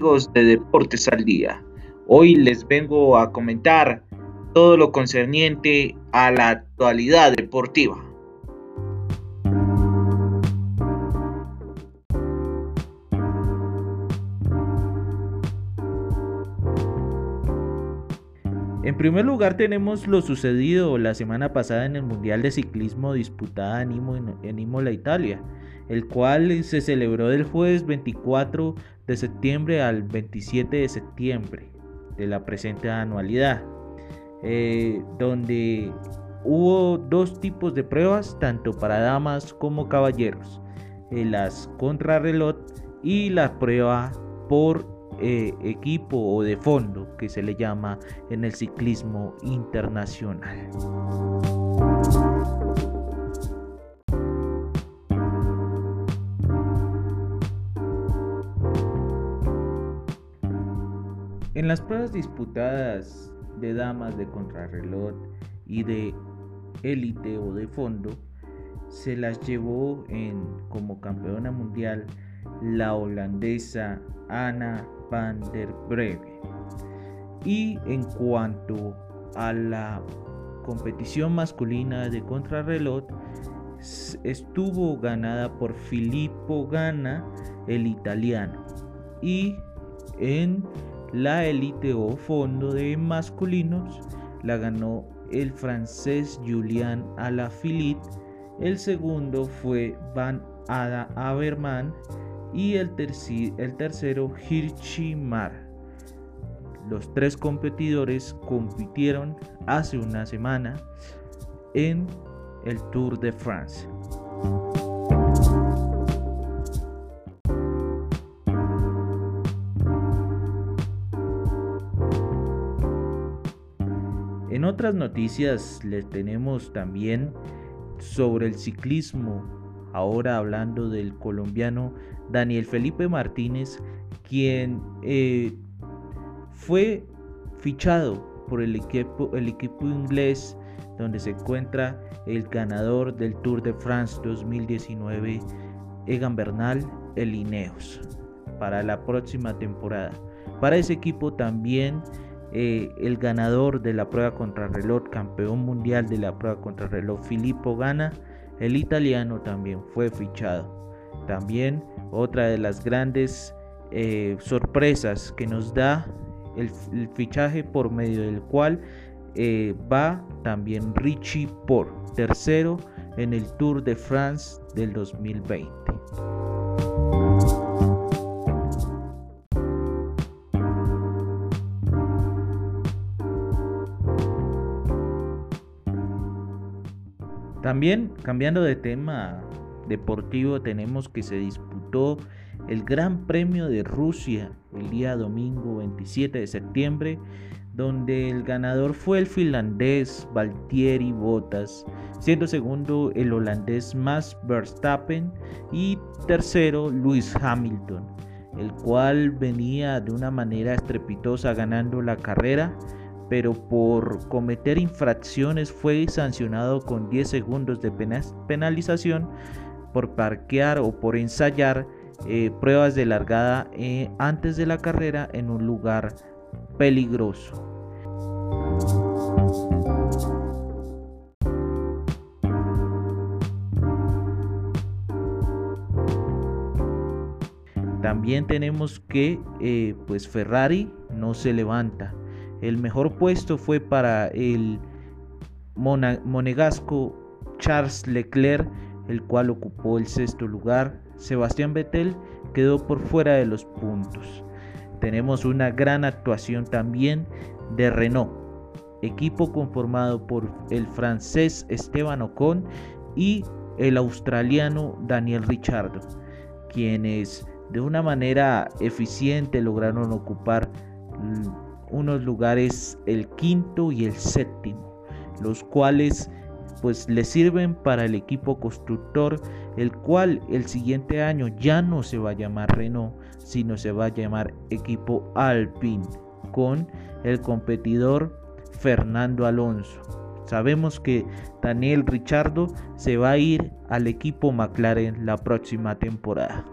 de Deportes al Día. Hoy les vengo a comentar todo lo concerniente a la actualidad deportiva. En primer lugar tenemos lo sucedido la semana pasada en el Mundial de Ciclismo disputada en, Imola, Italia, el cual se celebró del jueves 24 de septiembre al 27 de septiembre de la presente anualidad, eh, donde hubo dos tipos de pruebas, tanto para damas como caballeros, eh, las contrarreloj y la prueba por eh, equipo o de fondo que se le llama en el ciclismo internacional. En las pruebas disputadas de damas de contrarreloj y de élite o de fondo, se las llevó en, como campeona mundial la holandesa Anna van der Breve. Y en cuanto a la competición masculina de contrarreloj, estuvo ganada por Filippo Gana, el italiano. Y en la élite o fondo de masculinos la ganó el francés Julian Alaphilippe. El segundo fue Van Ada Averman y el, tercero Hirschimar. Los tres competidores compitieron hace una semana en el Tour de France. Otras noticias les tenemos también sobre el ciclismo Ahora hablando del colombiano Daniel Felipe Martínez, quien eh, fue fichado por el equipo, el equipo inglés donde se encuentra el ganador del Tour de France 2019, Egan Bernal, el Ineos, para la próxima temporada. Para ese equipo también eh, el ganador de la prueba contrarreloj, campeón mundial de la prueba contrarreloj, Filippo Gana, el italiano también fue fichado. También otra de las grandes eh, sorpresas que nos da el, fichaje por medio del cual eh, va también Richie por tercero en el Tour de France del 2020. También, cambiando de tema deportivo, tenemos que se disputó el Gran Premio de Rusia el día domingo 27 de septiembre, donde el ganador fue el finlandés Valtieri Bottas, siendo segundo el holandés Max Verstappen y tercero Lewis Hamilton, el cual venía de una manera estrepitosa ganando la carrera pero por cometer infracciones fue sancionado con 10 segundos de penalización por parquear o por ensayar eh, pruebas de largada eh, antes de la carrera en un lugar peligroso. También tenemos que eh, pues Ferrari no se levanta. El mejor puesto fue para el monegasco Charles Leclerc, el cual ocupó el sexto lugar. Sebastián Vettel quedó por fuera de los puntos. Tenemos una gran actuación también de Renault, equipo conformado por el francés Esteban Ocon y el australiano Daniel Ricciardo, quienes de una manera eficiente lograron ocupar unos lugares el quinto y el séptimo, los cuales pues le sirven para el equipo constructor, el cual el siguiente año ya no se va a llamar Renault, sino se va a llamar equipo Alpine, con el competidor Fernando Alonso. Sabemos que Daniel Richardo se va a ir al equipo McLaren la próxima temporada.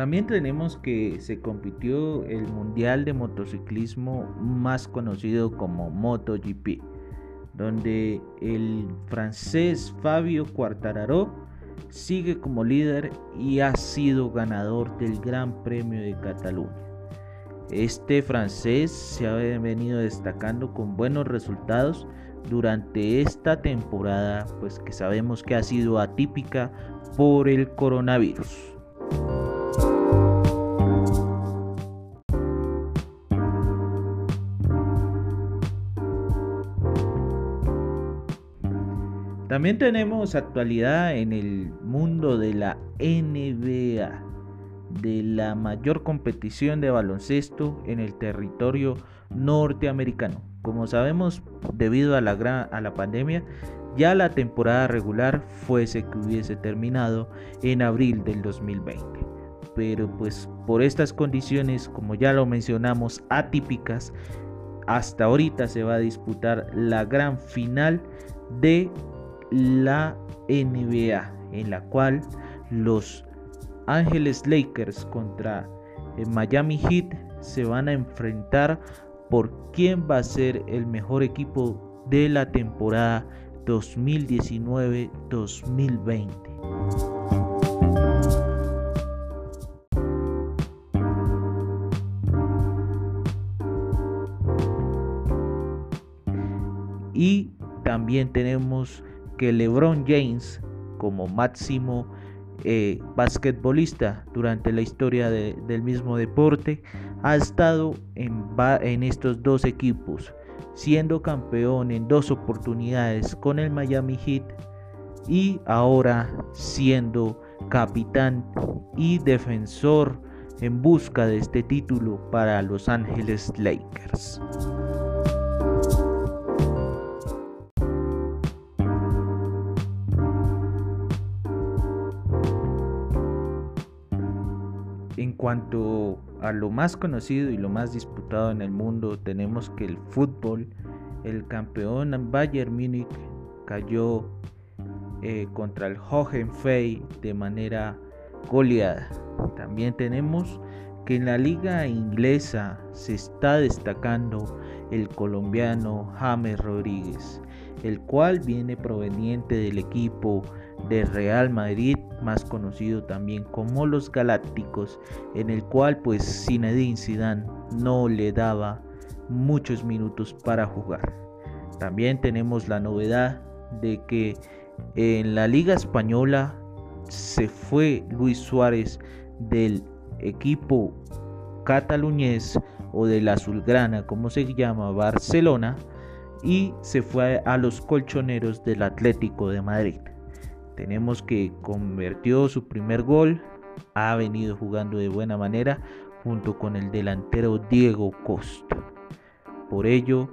También tenemos que se compitió el Mundial de Motociclismo más conocido como MotoGP, donde el francés Fabio Quartararo sigue como líder y ha sido ganador del Gran Premio de Cataluña. Este francés se ha venido destacando con buenos resultados durante esta temporada, pues que sabemos que ha sido atípica por el coronavirus. También tenemos actualidad en el mundo de la NBA, de la mayor competición de baloncesto en el territorio norteamericano. Como sabemos, debido a la, a la pandemia, ya la temporada regular fuese que hubiese terminado en abril del 2020. Pero pues por estas condiciones, como ya lo mencionamos, atípicas, hasta ahorita se va a disputar la gran final de la NBA, en la cual los Ángeles Lakers contra el Miami Heat se van a enfrentar por quién va a ser el mejor equipo de la temporada 2019-2020. Y también tenemos que LeBron James como máximo eh, basquetbolista durante la historia del mismo deporte ha estado en, estos dos equipos siendo campeón en dos oportunidades con el Miami Heat y ahora siendo capitán y defensor en busca de este título para Los Ángeles Lakers. En cuanto a lo más conocido y lo más disputado en el mundo, tenemos que el fútbol, el campeón Bayern Múnich cayó eh, contra el Hohenfeld de manera goleada. También tenemos que en la liga inglesa se está destacando el colombiano James Rodríguez, el cual viene proveniente del equipo de Real Madrid, más conocido también como los Galácticos, en el cual pues Zinedine Zidane no le daba muchos minutos para jugar. También tenemos la novedad de que en la Liga Española se fue Luis Suárez del equipo cataluñés o del azulgrana, como se llama, Barcelona, y se fue a los colchoneros del Atlético de Madrid. Tenemos que convirtió su primer gol, ha venido jugando de buena manera junto con el delantero Diego Costa. Por ello,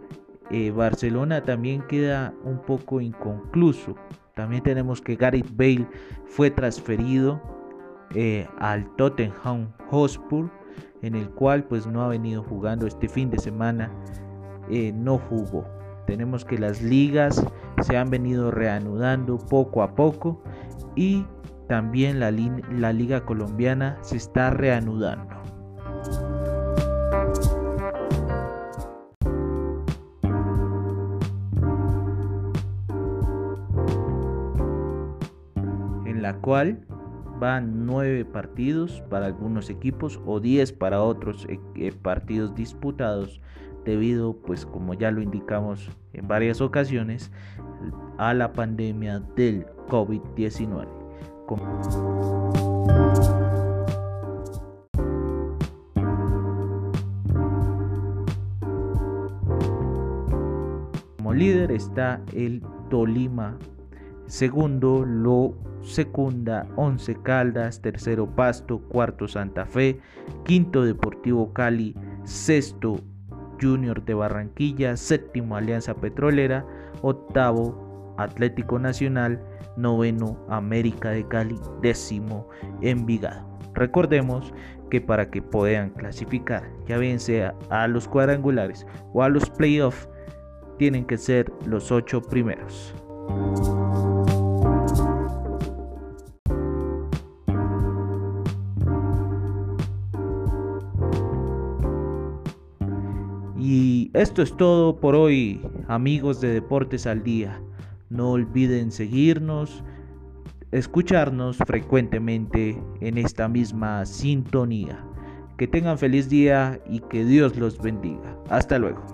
eh, Barcelona también queda un poco inconcluso. También tenemos que Gareth Bale fue transferido eh, al Tottenham Hotspur, en el cual pues no ha venido jugando este fin de semana, eh, no jugó. Tenemos que las ligas se han venido reanudando poco a poco y también la, liga colombiana se está reanudando. En la cual van nueve partidos para algunos equipos o diez para otros eh, eh, partidos disputados debido, pues como ya lo indicamos en varias ocasiones, a la pandemia del COVID-19. Como líder está el Tolima, segundo lo secunda Once Caldas, tercero Pasto, cuarto Santa Fe, quinto Deportivo Cali, sexto Junior de Barranquilla, séptimo Alianza Petrolera, octavo Atlético Nacional, noveno América de Cali, décimo Envigado. Recordemos que para que puedan clasificar, ya bien sea a los cuadrangulares o a los playoffs, tienen que ser los ocho primeros. Esto es todo por hoy, amigos de Deportes al Día. No olviden seguirnos, escucharnos frecuentemente en esta misma sintonía. Que tengan feliz día y que Dios los bendiga. Hasta luego.